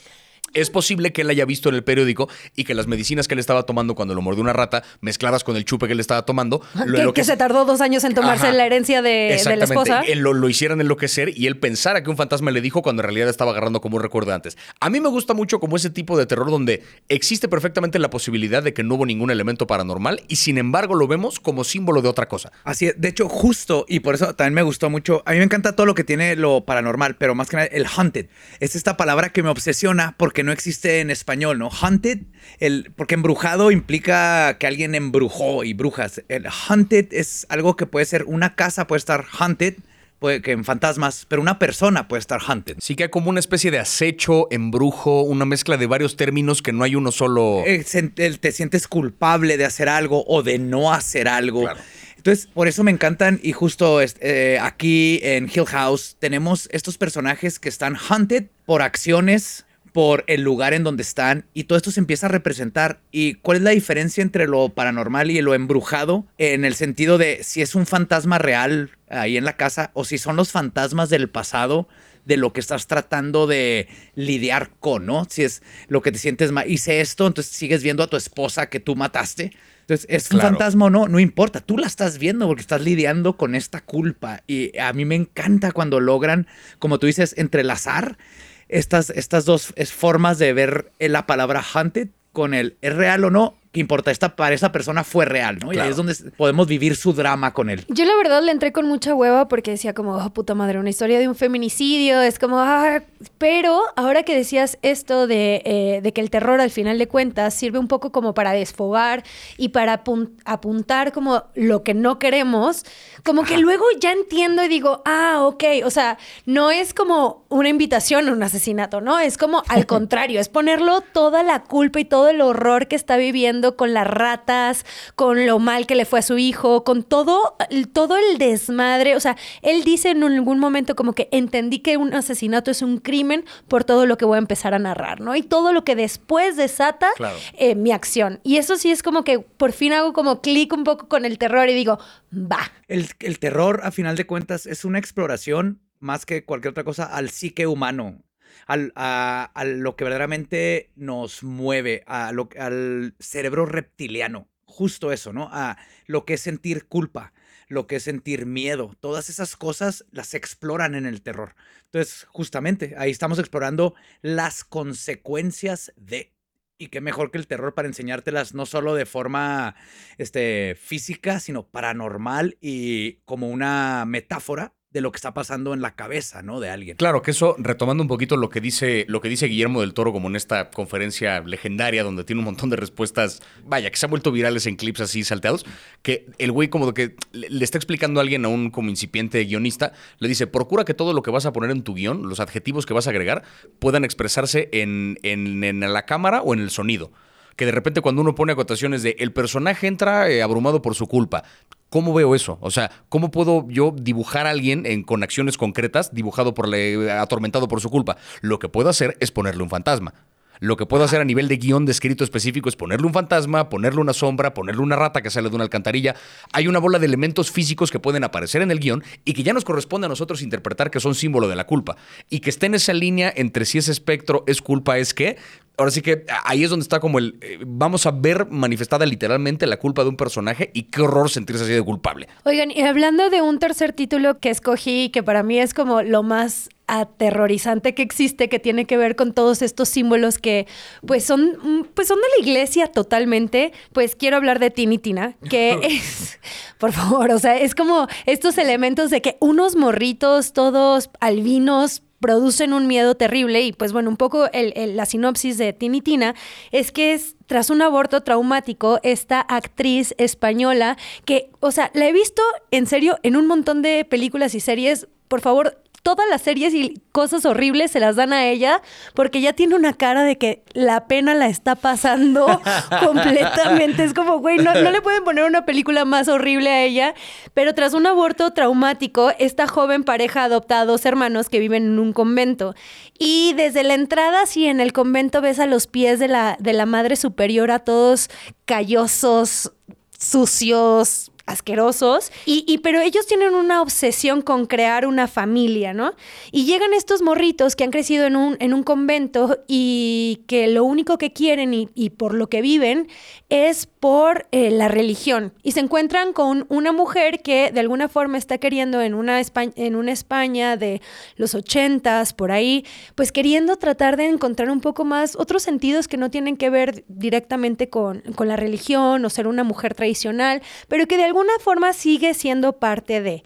Es posible que él haya visto en el periódico y que las medicinas que él estaba tomando cuando lo mordió una rata, mezcladas con el chupe que él estaba tomando, lo Que, se tardó dos años en tomarse Ajá. la herencia de, de la Exactamente. esposa. Él lo, lo hicieran enloquecer y él pensara que un fantasma le dijo cuando en realidad estaba agarrando como un recuerdo de antes. A mí me gusta mucho como ese tipo de terror donde existe perfectamente la posibilidad de que no hubo ningún elemento paranormal y sin embargo lo vemos como símbolo de otra cosa. Así es, de hecho, justo, y por eso también me gustó mucho. A mí me encanta todo lo que tiene lo paranormal, pero más que nada el haunted. Es esta palabra que me obsesiona porque no existe en español, ¿no? Haunted, el, porque embrujado implica que alguien embrujó y brujas. El haunted es algo que puede ser una casa, puede estar haunted, puede que en fantasmas, pero una persona puede estar haunted. Sí que hay como una especie de acecho, embrujo, una mezcla de varios términos que no hay uno solo. Eh, el- te sientes culpable de hacer algo o de no hacer algo. Claro. Entonces, por eso me encantan y justo eh, aquí en Hill House tenemos estos personajes que están hunted por acciones, por el lugar en donde están y todo esto se empieza a representar. ¿Y cuál es la diferencia entre lo paranormal y lo embrujado? En el sentido de si es un fantasma real ahí en la casa o si son los fantasmas del pasado de lo que estás tratando de lidiar con, ¿no? Si es lo que te sientes mal, hice esto, entonces sigues viendo a tu esposa que tú mataste. Entonces, es un fantasma o no, no importa, tú la estás viendo porque estás lidiando con esta culpa. Y a mí me encanta cuando logran, como tú dices, entrelazar estas, estas dos formas de ver la palabra hunted con el es real o no, que importa, esta, para esa persona fue real, ¿no? Y ahí es donde podemos vivir su drama con él. Yo la verdad le entré con mucha hueva porque decía como, oh, puta madre, una historia de un feminicidio, es como, ah, pero ahora que decías esto de, eh, de que el terror al final de cuentas sirve un poco como para desfogar y para apun- apuntar como lo que no queremos, como que luego ya entiendo y digo, ah, ok, o sea, no es como una invitación a un asesinato, ¿no? Es como al contrario, es ponerlo toda la culpa y todo el horror que está viviendo con las ratas, con lo mal que le fue a su hijo, con todo, todo el desmadre. O sea, él dice en algún momento como que entendí que un asesinato es un crimen por todo lo que voy a empezar a narrar, ¿no? Y todo lo que después desata Claro. eh, mi acción. Y eso sí es como que por fin hago como clic un poco con el terror y digo, va. El, el terror, a final de cuentas, es una exploración más que cualquier otra cosa al psique humano, al, a, lo que verdaderamente nos mueve, al cerebro reptiliano. Justo eso, ¿no? A lo que es sentir culpa, lo que es sentir miedo. Todas esas cosas las exploran en el terror. Entonces, justamente, ahí estamos explorando las consecuencias de. Y qué mejor que el terror para enseñártelas no solo de forma este, física, sino paranormal y como una metáfora de lo que está pasando en la cabeza, ¿no? De alguien. Claro, que eso, retomando un poquito lo que dice, lo que dice Guillermo del Toro, como en esta conferencia legendaria donde tiene un montón de respuestas, vaya, que se han vuelto virales en clips así salteados, que el güey como que le está explicando a alguien, a un como incipiente guionista, le dice, procura que todo lo que vas a poner en tu guion, los adjetivos que vas a agregar, puedan expresarse en, en- en la cámara o en el sonido. que de repente cuando uno pone acotaciones de el personaje entra eh, abrumado por su culpa. ¿Cómo veo eso? O sea, ¿cómo puedo yo dibujar a alguien en, con acciones concretas, dibujado por le, atormentado por su culpa? Lo que puedo hacer es ponerle un fantasma. Lo que puedo hacer a nivel de guion de escrito específico es ponerle un fantasma, ponerle una sombra, ponerle una rata que sale de una alcantarilla. Hay una bola de elementos físicos que pueden aparecer en el guion y que ya nos corresponde a nosotros interpretar que son símbolo de la culpa. Y que esté en esa línea entre si ese espectro es culpa, es que ahora sí que ahí es donde está como el. eh, vamos a ver manifestada literalmente la culpa de un personaje y qué horror sentirse así de culpable. Oigan, y hablando de un tercer título que escogí, que para mí es como lo más aterrorizante que existe, que tiene que ver con todos estos símbolos que pues son, mm, pues son de la iglesia totalmente, pues quiero hablar de Tini Tina, que es, por favor, o sea, es como estos elementos de que unos morritos todos albinos producen un miedo terrible y pues bueno, un poco el- la sinopsis de Tini Tina es que es tras un aborto traumático esta actriz española que, o sea, la he visto en serio en un montón de películas y series, por favor, todas las series y cosas horribles se las dan a ella porque ella tiene una cara de que la pena la está pasando completamente. Es como, güey, no, no le pueden poner una película más horrible a ella. Pero tras un aborto traumático, esta joven pareja adopta a dos hermanos que viven en un convento. Y desde la entrada, sí, en el convento ves a los pies de la, de la madre superiora, todos callosos, sucios, asquerosos, y, y- pero ellos tienen una obsesión con crear una familia, ¿no? Y llegan estos morritos que han crecido en un, en un convento y que lo único que quieren y, y por lo que viven es por eh, la religión. Y se encuentran con una mujer que de alguna forma está queriendo en una, España, en una España de los ochentas, por ahí, pues queriendo tratar de encontrar un poco más otros sentidos que no tienen que ver directamente con, con la religión o ser una mujer tradicional, pero que de alguna forma sigue siendo parte de.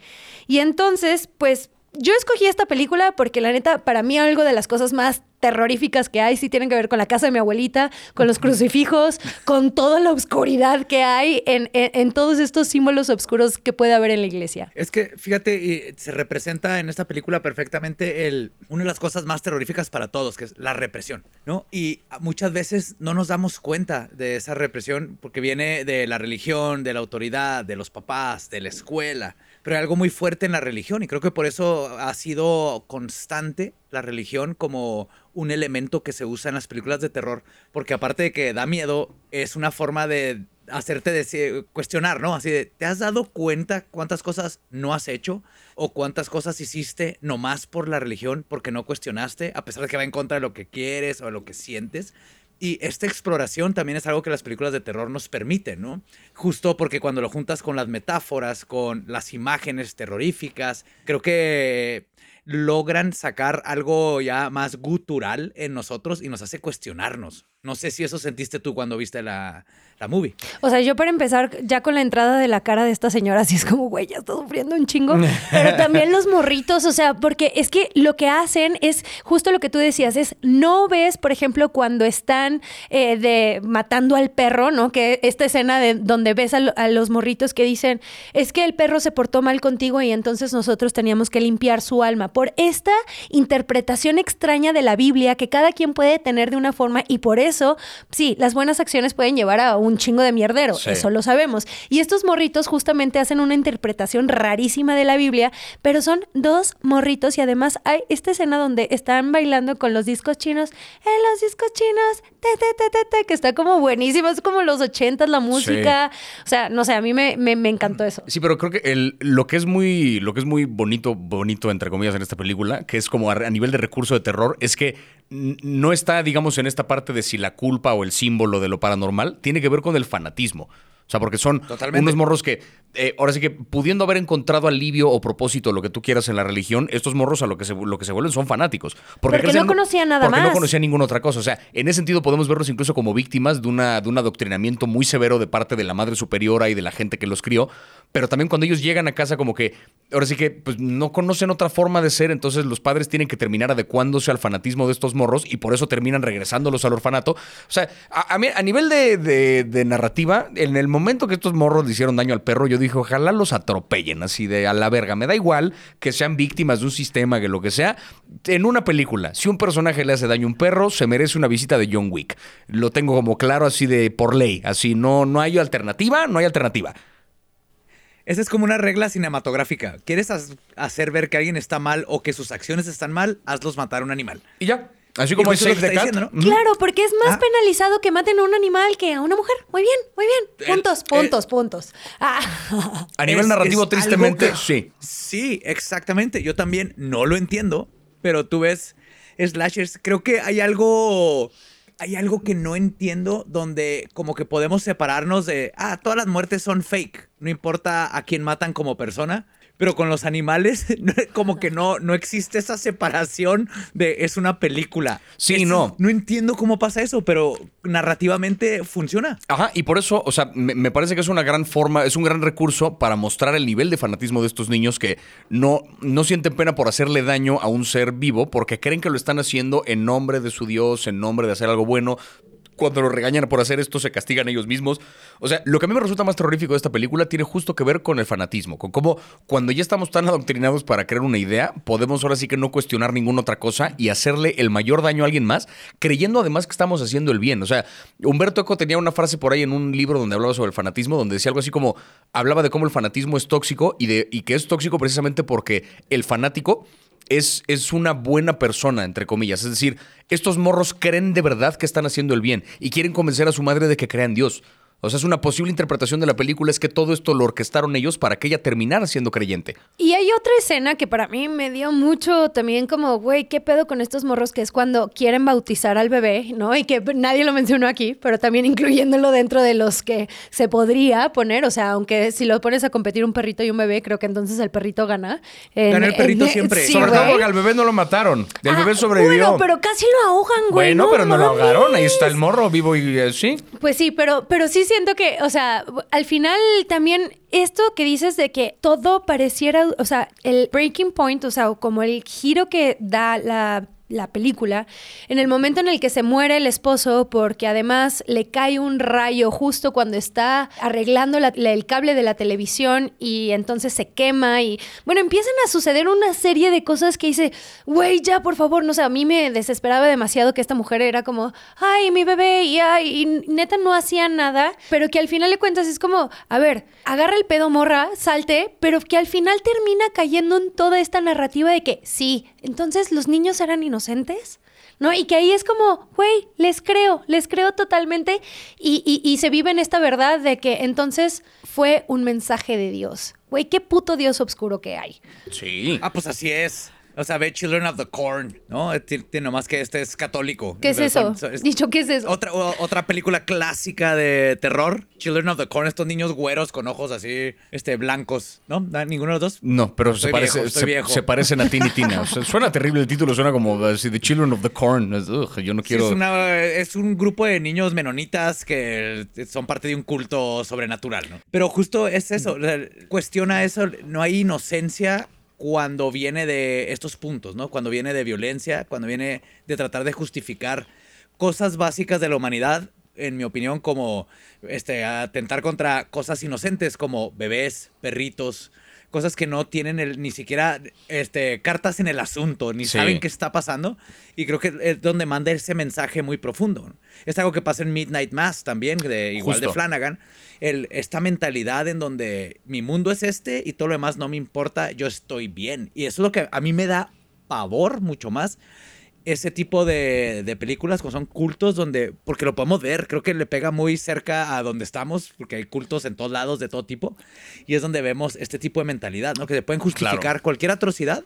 Y entonces, pues yo escogí esta película porque la neta, para mí algo de las cosas más terroríficas que hay sí tienen que ver con la casa de mi abuelita, con los crucifijos, con toda la oscuridad que hay en, en- en todos estos símbolos oscuros que puede haber en la iglesia. Es que, fíjate, y se representa en esta película perfectamente el, una de las cosas más terroríficas para todos, que es la represión, ¿no? Y muchas veces no nos damos cuenta de esa represión porque viene de la religión, de la autoridad, de los papás, de la escuela, pero hay algo muy fuerte en la religión y creo que por eso ha sido constante la religión como un elemento que se usa en las películas de terror, porque aparte de que da miedo, es una forma de hacerte deci- cuestionar, ¿no? Así de, ¿te has dado cuenta cuántas cosas no has hecho o cuántas cosas hiciste nomás por la religión porque no cuestionaste, a pesar de que va en contra de lo que quieres o lo que sientes? Y esta exploración también es algo que las películas de terror nos permiten, ¿no? Justo porque cuando lo juntas con las metáforas, con las imágenes terroríficas, creo que logran sacar algo ya más gutural en nosotros y nos hace cuestionarnos. No sé si eso sentiste tú cuando viste la, la movie. O sea, yo para empezar, ya con la entrada de la cara de esta señora, así es como, güey, ya está sufriendo un chingo. Pero también los morritos, o sea, porque es que lo que hacen es justo lo que tú decías, es no ves, por ejemplo, cuando están eh, de matando al perro, ¿no? Que esta escena de donde ves a, lo- a los morritos que dicen, es que el perro se portó mal contigo y entonces nosotros teníamos que limpiar su alma. Por esta interpretación extraña de la Biblia que cada quien puede tener de una forma y por eso, sí, las buenas acciones pueden llevar a un chingo de mierdero, Sí. eso lo sabemos. Y estos morritos justamente hacen una interpretación rarísima de la Biblia, pero son dos morritos y además hay esta escena donde están bailando con los discos chinos, en los discos chinos, te, te, te, te, te, que está como buenísimo, es como los ochentas la música, o sea, no sé, a mí me, me, me encantó eso. Sí, pero creo que el, lo que es muy, lo que es muy bonito, bonito entre comillas en esta película, que es como a, a nivel de recurso de terror, es que no está, digamos, en esta parte de si la culpa o el símbolo de lo paranormal tiene que ver con el fanatismo. O sea, porque son Totalmente. unos morros que, eh, ahora sí que pudiendo haber encontrado alivio o propósito, lo que tú quieras en la religión, estos morros a lo que se, lo que se vuelven son fanáticos. Porque crecen- no conocían nada porque no conocían ninguna otra cosa. O sea, en ese sentido podemos verlos incluso como víctimas de, una, de un adoctrinamiento muy severo de parte de la madre superiora y de la gente que los crió. Pero también cuando ellos llegan a casa como que, ahora sí que pues, no conocen otra forma de ser, entonces los padres tienen que terminar adecuándose al fanatismo de estos morros y por eso terminan regresándolos al orfanato. O sea, a, a mí- a nivel de, de- de narrativa, en el momento que estos morros le hicieron daño al perro, yo dije, ojalá los atropellen así de a la verga. Me da igual que sean víctimas de un sistema, que lo que sea. En una película, si un personaje le hace daño a un perro, se merece una visita de John Wick. Lo tengo como claro así de por ley. Así, no, no hay alternativa, no hay alternativa. Esa es como una regla cinematográfica. ¿Quieres hacer ver que alguien está mal o que sus acciones están mal? Hazlos matar a un animal. Y ya. Así como es Save the Cat. Claro, porque es más ah. penalizado que maten a un animal que a una mujer. Muy bien, muy bien. Puntos, puntos, puntos. Ah. A nivel narrativo, tristemente, sí. Sí, exactamente. Yo también no lo entiendo, pero tú ves slashers. Creo que hay algo hay algo que no entiendo donde como que podemos separarnos de, ah, todas las muertes son fake, no importa a quién matan como persona. Pero con los animales, como que no, no existe esa separación de es una película. Sí, no. No entiendo cómo pasa eso, pero narrativamente funciona. Ajá, y por eso, o sea, me, parece que es una gran forma, es un gran recurso para mostrar el nivel de fanatismo de estos niños que no, no sienten pena por hacerle daño a un ser vivo porque creen que lo están haciendo en nombre de su Dios, en nombre de hacer algo bueno, cuando lo regañan por hacer esto, se castigan ellos mismos. O sea, lo que a mí me resulta más terrorífico de esta película tiene justo que ver con el fanatismo, con cómo cuando ya estamos tan adoctrinados para crear una idea, podemos ahora sí que no cuestionar ninguna otra cosa y hacerle el mayor daño a alguien más, creyendo además que estamos haciendo el bien. O sea, Humberto Eco tenía una frase por ahí en un libro donde hablaba sobre el fanatismo, donde decía algo así como, hablaba de cómo el fanatismo es tóxico y, de, y que es tóxico precisamente porque el fanático es, es una buena persona, entre comillas. Es decir, estos morros creen de verdad que están haciendo el bien y quieren convencer a su madre de que crea en Dios. O sea, es una posible interpretación de la película es que todo esto lo orquestaron ellos para que ella terminara siendo creyente. Y hay otra escena que para mí me dio mucho también como, güey, ¿qué pedo con estos morros? Que es cuando quieren bautizar al bebé, ¿no? Y que nadie lo mencionó aquí, pero también incluyéndolo dentro de los que se podría poner. O sea, aunque si lo pones a competir un perrito y un bebé, creo que entonces el perrito gana. gana el perrito siempre. Sobre todo porque al bebé no lo mataron. El ah, bebé sobrevivió. Bueno, pero casi lo ahogan, güey. Bueno, pero no lo ahogaron. Ahí está el morro vivo y así. Eh, pues sí, pero, pero sí siento que, o sea, al final también esto que dices de que todo pareciera, o sea, el breaking point, o sea, como el giro que da la la película, en el momento en el que se muere el esposo, porque además le cae un rayo justo cuando está arreglando el cable de la televisión y entonces se quema y bueno, empiezan a suceder una serie de cosas que dice, güey, ya por favor, no sé, a mí me desesperaba demasiado que esta mujer era como, ay, mi bebé, y, y neta no hacía nada, pero que al final de cuentas es como, a ver, agarra el pedo morra, salte, pero que al final termina cayendo en toda esta narrativa de que sí, entonces los niños eran inocentes. ¿No? Y que ahí es como, güey, les creo, les creo totalmente y, y, se vive en esta verdad de que entonces fue un mensaje de Dios. Güey, qué puto Dios oscuro que hay. Sí. Ah, pues así es. O sea, ve Children of the Corn, ¿no? Tiene nomás que este es católico. ¿Qué es eso? Dicho, ¿qué es eso? Otra, otra película clásica de terror. Children of the Corn, estos niños güeros con ojos así, este, blancos, ¿no? ¿Ninguno de los dos? No, pero se, parece, se, parecen a Tini Tina. suena terrible el título, suena como así, The Children of the Corn. yo no quiero... es, es un grupo de niños menonitas que son parte de un culto sobrenatural, ¿no? Pero justo es eso, cuestiona eso, no hay inocencia cuando viene de estos puntos, ¿no? Cuando viene de violencia, cuando viene de tratar de justificar cosas básicas de la humanidad, en mi opinión, como este, atentar contra cosas inocentes como bebés, perritos, cosas que no tienen el, ni siquiera este, cartas en el asunto, ni saben qué está pasando. Y creo que es donde manda ese mensaje muy profundo. Es algo que pasa en Midnight Mass también, de, igual de Flanagan. El, esta mentalidad en donde mi mundo es este y todo lo demás no me importa, yo estoy bien. Y eso es lo que a mí me da pavor mucho más ese tipo de, de, películas como son cultos donde, porque lo podemos ver, creo que le pega muy cerca a donde estamos, porque hay cultos en todos lados de todo tipo, y es donde vemos este tipo de mentalidad, ¿no? Que se pueden justificar cualquier atrocidad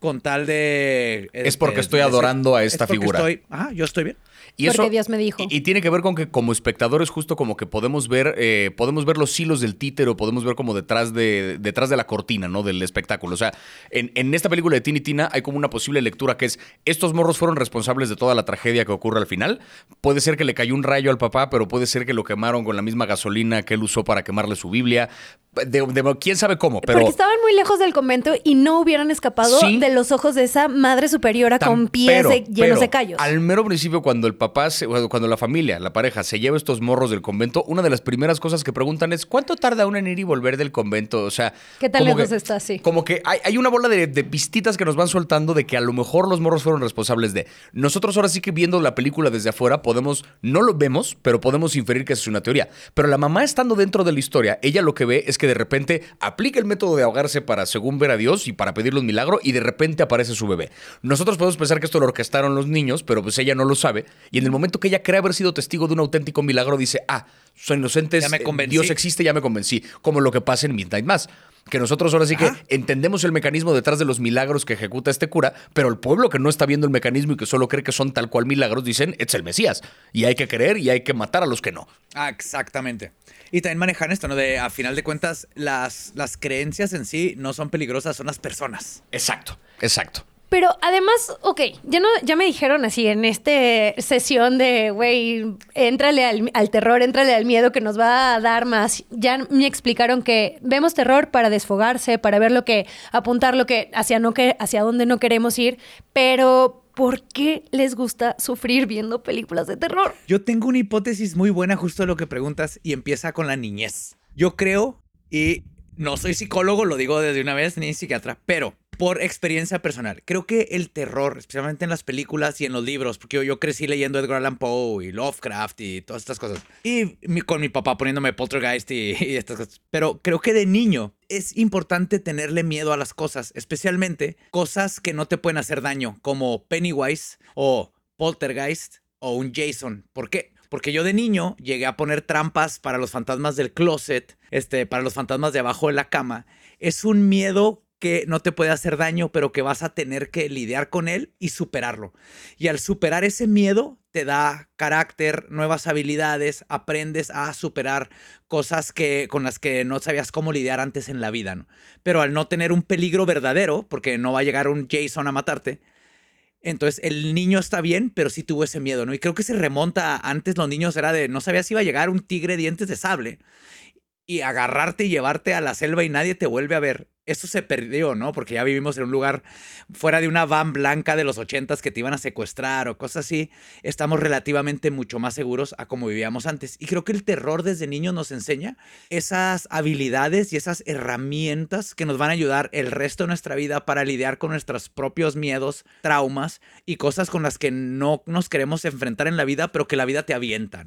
con tal de... Es porque estoy adorando a esta figura. ah, yo estoy bien. Y Porque Dios me dijo. Y, tiene que ver con que como espectadores justo como que podemos ver, eh, podemos ver los hilos del títere podemos ver como detrás de, detrás de la cortina, ¿no? Del espectáculo. O sea, en, en esta película de Tini Tina hay como una posible lectura que es, estos morros fueron responsables de toda la tragedia que ocurre al final. Puede ser que le cayó un rayo al papá, pero puede ser que lo quemaron con la misma gasolina que él usó para quemarle su Biblia. De, quién sabe cómo, pero... Porque estaban muy lejos del convento y no hubieran escapado de los ojos de esa madre superiora Tan- con pies pero- de- llenos pero, de callos. Al mero principio, cuando el papá, se- cuando la familia, la pareja, se lleva estos morros del convento, una de las primeras cosas que preguntan es: ¿cuánto tarda uno en ir y volver del convento? O sea, ¿Qué tan lejos está? Sí. Como que hay, hay una bola de, de pistitas que nos van soltando de que a lo mejor los morros fueron responsables de. Nosotros ahora sí que viendo la película desde afuera podemos, no lo vemos, pero podemos inferir que es una teoría. Pero la mamá estando dentro de la historia, ella lo que ve es que de repente aplica el método de ahogarse para según ver a Dios y para pedirle un milagro y de repente aparece su bebé. Nosotros podemos pensar que esto lo orquestaron los niños, pero pues ella no lo sabe. Y en el momento que ella cree haber sido testigo de un auténtico milagro, dice, ah, son inocentes, eh. Dios existe, ya me convencí. Como lo que pasa en Midnight Mass. Que nosotros ahora sí que entendemos el mecanismo detrás de los milagros que ejecuta este cura, pero el pueblo que no está viendo el mecanismo y que solo cree que son tal cual milagros, dicen, es el Mesías. Y hay que creer y hay que matar a los que no. Ah, exactamente. Y también manejan esto, ¿no? De a final de cuentas, las, las creencias en sí no son peligrosas, son las personas. Exacto, exacto. Pero además, ok, ya no, ya me dijeron así en esta sesión de, güey, éntrale al, al terror, éntrale al miedo que nos va a dar más. Ya me explicaron que vemos terror para desfogarse, para ver lo que, apuntar lo que, hacia no que, hacia dónde no queremos ir. Pero, ¿por qué les gusta sufrir viendo películas de terror? Yo tengo una hipótesis muy buena justo de lo que preguntas y empieza con la niñez. Yo creo, y no soy psicólogo, lo digo desde una vez, ni psiquiatra, pero por experiencia personal, creo que el terror, especialmente en las películas y en los libros, porque yo, yo crecí leyendo Edgar Allan Poe y Lovecraft y todas estas cosas, y mi- con mi papá poniéndome Poltergeist y, y estas cosas, pero creo que de niño es importante tenerle miedo a las cosas, especialmente cosas que no te pueden hacer daño, como Pennywise o Poltergeist o un Jason. ¿Por qué? Porque yo de niño llegué a poner trampas para los fantasmas del closet, este, para los fantasmas de abajo de la cama. Es un miedo que no te puede hacer daño, pero que vas a tener que lidiar con él y superarlo. Y al superar ese miedo, te da carácter, nuevas habilidades, aprendes a superar cosas que, con las que no sabías cómo lidiar antes en la vida. Pero al no tener un peligro verdadero, porque no va a llegar un Jason a matarte, entonces el niño está bien, pero sí tuvo ese miedo, ¿no? Y creo que se remonta a antes los niños era de no sabías si iba a llegar un tigre dientes de sable y agarrarte y llevarte a la selva y nadie te vuelve a ver. Eso se perdió, ¿no? Porque ya vivimos en un lugar fuera de una van blanca de los ochentas que te iban a secuestrar o cosas así. Estamos relativamente mucho más seguros a como vivíamos antes. Y creo que el terror desde niños nos enseña esas habilidades y esas herramientas que nos van a ayudar el resto de nuestra vida para lidiar con nuestros propios miedos, traumas y cosas con las que no nos queremos enfrentar en la vida, pero que la vida te avienta.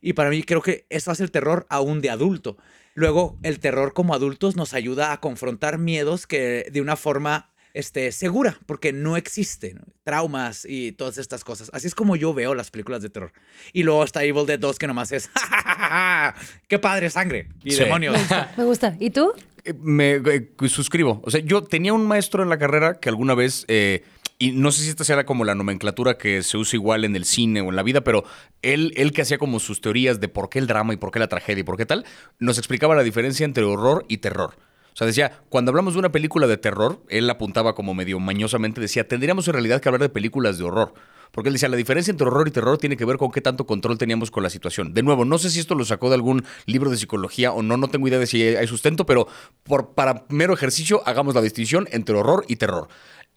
Y para mí creo que eso hace el terror aún de adulto. Luego, el terror como adultos nos ayuda a confrontar miedos que de una forma este, segura, porque no existen traumas y todas estas cosas. Así es como yo veo las películas de terror. Y luego está Evil Dead 2, que nomás es, ¡Ja, ja, ja, ja! ¡Qué padre sangre! Y Sí. demonios. Me gusta. ¿Y tú? Eh, Me eh, suscribo. O sea, yo tenía un maestro en la carrera que alguna vez, eh, y no sé si esta sea como la nomenclatura que se usa igual en el cine o en la vida, pero él, él que hacía como sus teorías de por qué el drama y por qué la tragedia y por qué tal, nos explicaba la diferencia entre horror y terror. O sea, decía, cuando hablamos de una película de terror, él apuntaba como medio mañosamente, decía, tendríamos en realidad que hablar de películas de horror. Porque él decía, la diferencia entre horror y terror tiene que ver con qué tanto control teníamos con la situación. De nuevo, no sé si esto lo sacó de algún libro de psicología o no, no tengo idea de si hay sustento, pero por, para mero ejercicio hagamos la distinción entre horror y terror.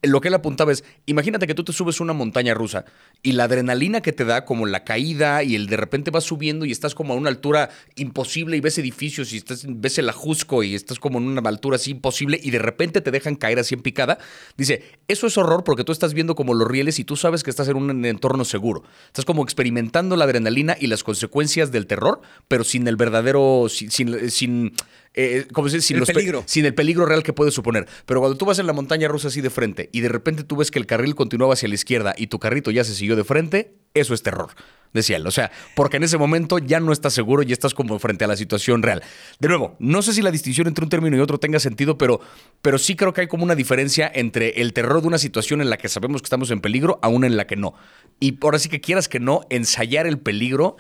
Lo que él apuntaba es, imagínate que tú te subes una montaña rusa y la adrenalina que te da, como la caída y el de repente vas subiendo y estás como a una altura imposible y ves edificios y estás, ves el ajusco y estás como en una altura así imposible y de repente te dejan caer así en picada. Dice, eso es horror porque tú estás viendo como los rieles y tú sabes que estás en un entorno seguro. Estás como experimentando la adrenalina y las consecuencias del terror, pero sin el verdadero, sin, sin, sin eh, ¿cómo se dice? Sin El los pe- peligro. sin el peligro real que puede suponer. Pero cuando tú vas en la montaña rusa así de frente y de repente tú ves que el carril continuaba hacia la izquierda y tu carrito ya se siguió de frente, eso es terror, decía él. O sea, porque en ese momento ya no estás seguro y estás como frente a la situación real. De nuevo, no sé si la distinción entre un término y otro tenga sentido, pero, pero sí creo que hay como una diferencia entre el terror de una situación en la que sabemos que estamos en peligro a una en la que no. Y ahora sí que quieras que no, ensayar el peligro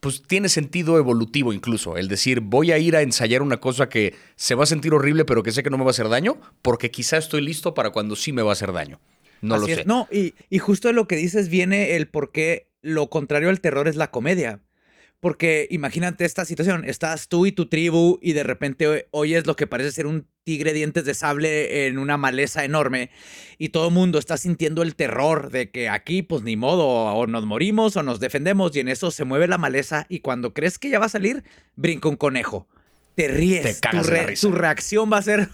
pues tiene sentido evolutivo incluso. El decir, voy a ir a ensayar una cosa que se va a sentir horrible, pero que sé que no me va a hacer daño, porque quizá estoy listo para cuando sí me va a hacer daño. No Así lo es. sé. No, y, y justo de lo que dices viene el por qué lo contrario al terror es la comedia. Porque imagínate esta situación, estás tú y tu tribu y de repente oyes lo que parece ser un tigre dientes de sable en una maleza enorme y todo el mundo está sintiendo el terror de que aquí pues ni modo, o nos morimos o nos defendemos y en eso se mueve la maleza y cuando crees que ya va a salir, brinca un conejo te ríes. Te tu, reacción va a ser.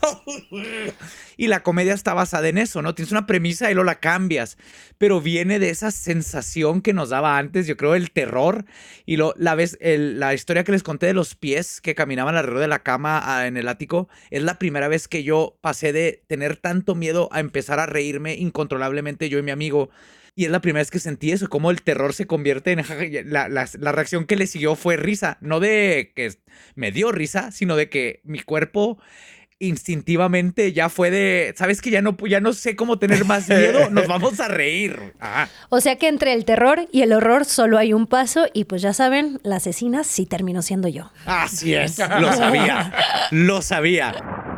y la comedia está basada en eso, ¿no? Tienes una premisa y luego la cambias. Pero viene de esa sensación que nos daba antes, yo creo, el terror. Y lo, la, vez, la historia que les conté de los pies que caminaban alrededor de la cama ah, en el ático, es la primera vez que yo pasé de tener tanto miedo a empezar a reírme incontrolablemente yo y mi amigo y es la primera vez que sentí eso, cómo el terror se convierte en... La, la, reacción que le siguió fue risa, no de que me dio risa, sino de que mi cuerpo instintivamente ya fue de, sabes que ya no, ya no sé cómo tener más miedo, nos vamos a reír. O sea que entre el terror y el horror solo hay un paso y pues ya saben, la asesina sí terminó siendo yo. Así es, lo sabía, lo sabía.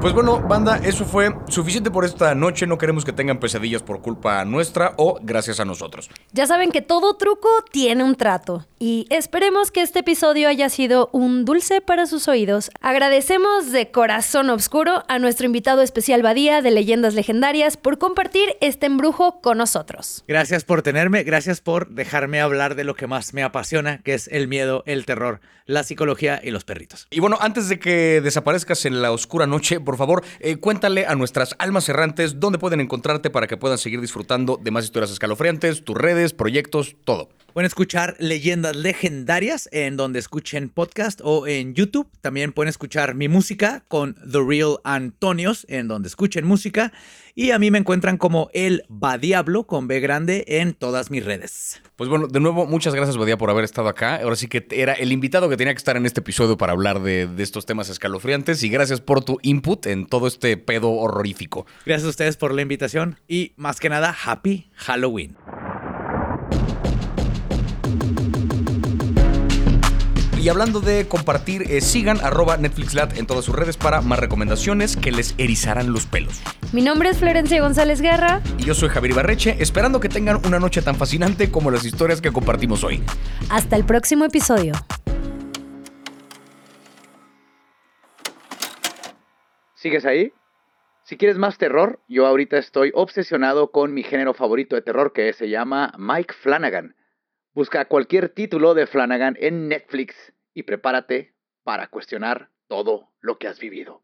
Pues bueno, banda, eso fue suficiente por esta noche. No queremos que tengan pesadillas por culpa nuestra o gracias a nosotros. Ya saben que todo truco tiene un trato. Y esperemos que este episodio haya sido un dulce para sus oídos. Agradecemos de corazón oscuro a nuestro invitado especial Badía de Leyendas Legendarias por compartir este embrujo con nosotros. Gracias por tenerme, gracias por dejarme hablar de lo que más me apasiona, que es el miedo, el terror, la psicología y los perritos. Y bueno, antes de que desaparezcas en la oscura noche, por favor, eh, cuéntale a nuestras almas errantes dónde pueden encontrarte para que puedan seguir disfrutando de más historias escalofriantes, tus redes, proyectos, todo. Pueden escuchar leyendas legendarias en donde escuchen podcast o en YouTube. También pueden escuchar mi música con The Real Antonios en donde escuchen música. Y a mí me encuentran como El Badiablo con B grande en todas mis redes. Pues bueno, de nuevo, muchas gracias, Badía, por haber estado acá. Ahora sí que era el invitado que tenía que estar en este episodio para hablar de, de estos temas escalofriantes. Y gracias por tu input en todo este pedo horrorífico. Gracias a ustedes por la invitación. Y más que nada, Happy Halloween. Y hablando de compartir, eh, sigan arroba NetflixLat en todas sus redes para más recomendaciones que les erizarán los pelos. Mi nombre es Florencia González Guerra. Y yo soy Javier Ibarreche, esperando que tengan una noche tan fascinante como las historias que compartimos hoy. Hasta el próximo episodio. ¿Sigues ahí? Si quieres más terror, yo ahorita estoy obsesionado con mi género favorito de terror que se llama Mike Flanagan. Busca cualquier título de Flanagan en Netflix y prepárate para cuestionar todo lo que has vivido.